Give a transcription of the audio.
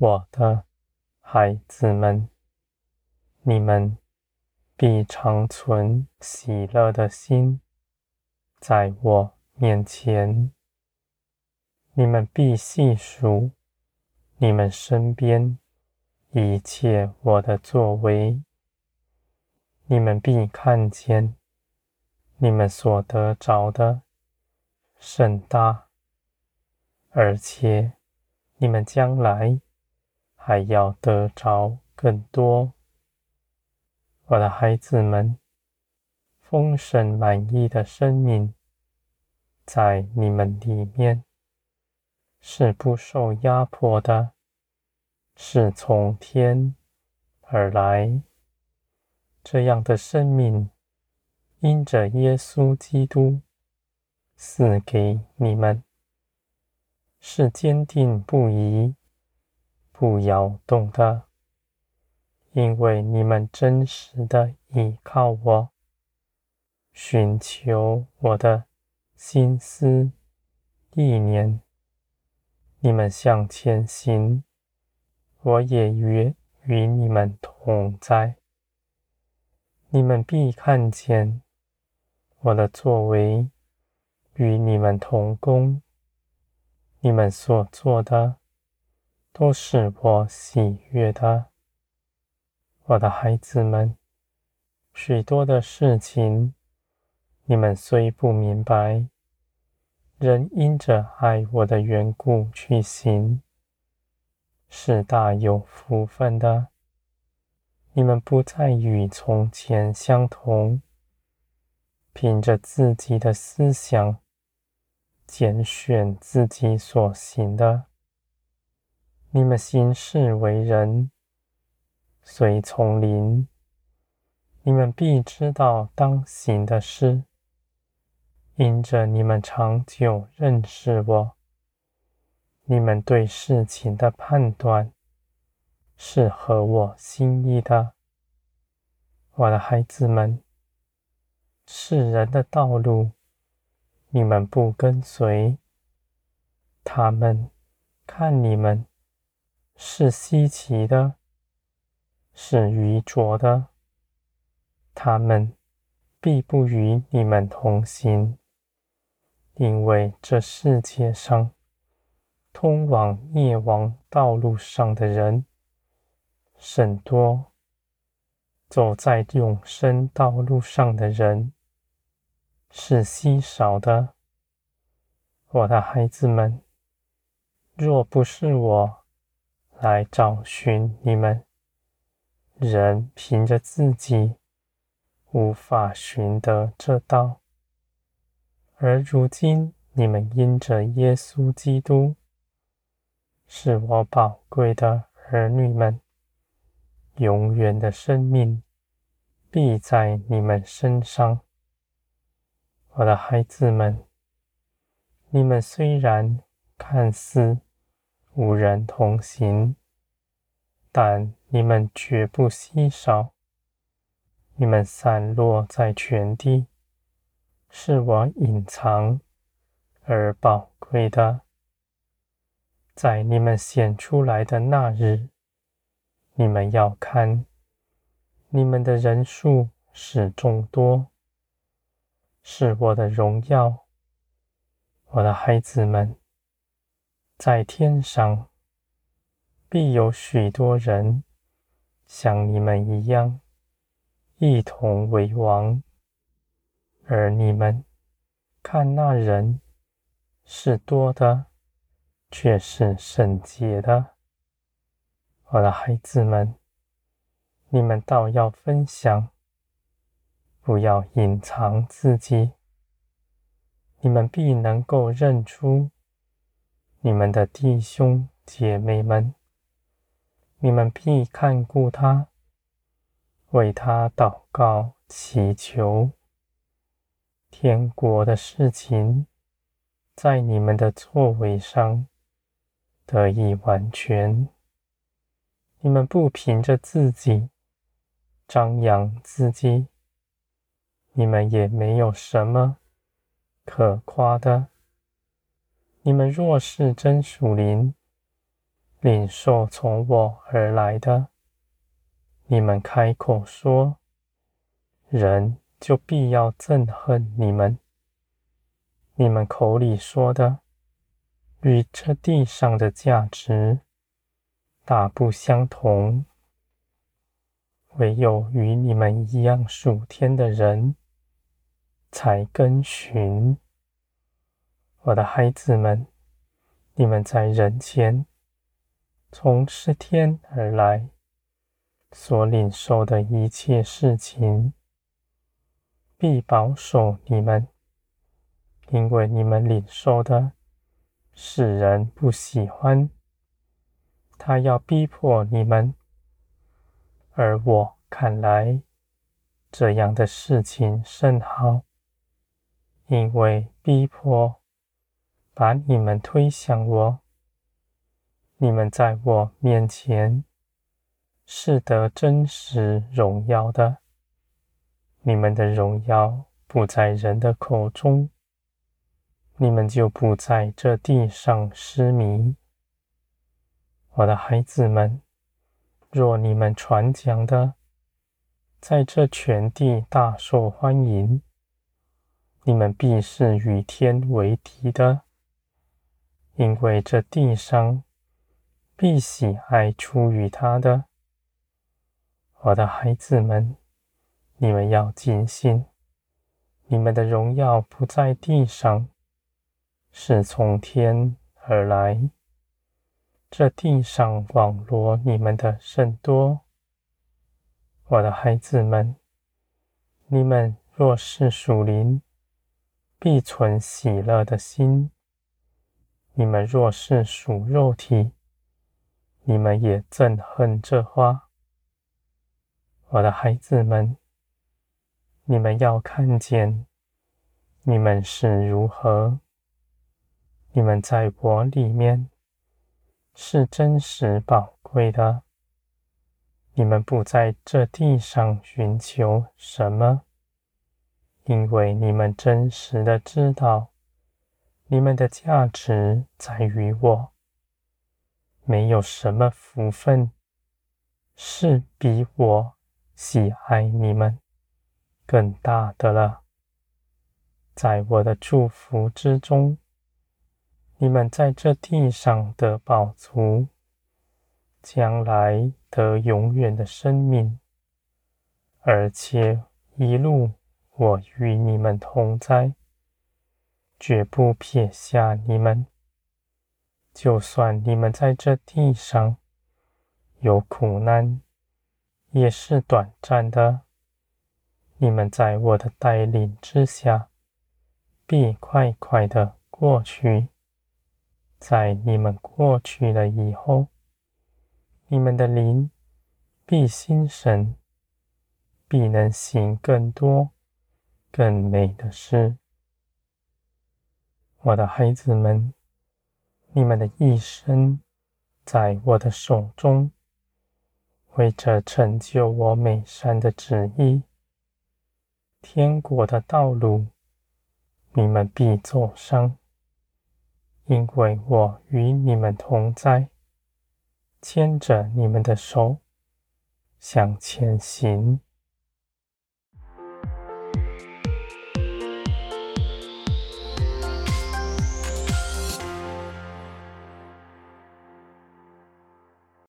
我的孩子们，你们必常存喜乐的心，在我面前。你们必细数你们身边一切我的作为，你们必看见你们所得着的甚大，而且你们将来还要得着更多。我的孩子们，丰盛满意的生命在你们里面。是不受压迫的，是从天而来。这样的生命，因着耶稣基督赐给你们，是坚定不移、不摇动的，因为你们真实的依靠我，寻求我的心思意念。你们向前行，我也与与你们同在。你们必看见我的作为与你们同工。你们所做的都是我喜悦的，我的孩子们。许多的事情，你们虽不明白。仍因着爱我的缘故去行，是大有福分的。你们不再与从前相同，凭着自己的思想拣选自己所行的。你们行事为人，随从灵，你们必知道当行的事。因着你们长久认识我，你们对事情的判断是合我心意的，我的孩子们。世人的道路，你们不跟随，他们看你们是稀奇的，是愚拙的，他们必不与你们同行。因为这世界上通往灭亡道路上的人甚多，走在永生道路上的人是稀少的。我的孩子们，若不是我来找寻你们，人凭着自己无法寻得这道。而如今，你们因着耶稣基督，是我宝贵的儿女们，永远的生命必在你们身上。我的孩子们，你们虽然看似无人同行，但你们绝不稀少，你们散落在全地。是我隐藏而宝贵的，在你们显出来的那日，你们要看，你们的人数是众多，是我的荣耀，我的孩子们，在天上必有许多人像你们一样，一同为王。而你们看，那人是多的，却是圣洁的。我的孩子们，你们倒要分享，不要隐藏自己。你们必能够认出你们的弟兄姐妹们，你们必看顾他，为他祷告祈求。天国的事情，在你们的作为上得以完全。你们不凭着自己张扬自己，你们也没有什么可夸的。你们若是真属灵，领受从我而来的。你们开口说，人就必要憎恨你们。你们口里说的，与这地上的价值大不相同。唯有与你们一样属天的人，才跟循。我的孩子们，你们在人前从吃天而来所领受的一切事情，必保守你们，因为你们领受的世人不喜欢，他要逼迫你们。而我看来，这样的事情甚好，因为逼迫把你们推向我，你们在我面前是得真实荣耀的，你们的荣耀不在人的口中，你们就不在这地上失迷，我的孩子们。若你们传讲的在这全地大受欢迎，你们必是与天为敌的，因为这地上必喜爱出于他的。我的孩子们，你们要尽心，你们的荣耀不在地上，是从天而来。这地上网罗你们的甚多，我的孩子们，你们若是属灵，必存喜乐的心；你们若是属肉体，你们也憎恨这花。我的孩子们，你们要看见你们是如何，你们在我里面。是真实宝贵的。你们不在这地上寻求什么，因为你们真实的知道，你们的价值在于我。没有什么福分是比我喜爱你们更大的了。在我的祝福之中。你们在这地上的饱足，将来得永远的生命，而且一路我与你们同在，绝不撇下你们。就算你们在这地上有苦难，也是短暂的。你们在我的带领之下，必快快的过去。在你们过去了以后，你们的灵必心神，必能行更多、更美的事。我的孩子们，你们的一生在我的手中，为着成就我美善的旨意，天国的道路，你们必走上。因为我与你们同在，牵着你们的手向前行。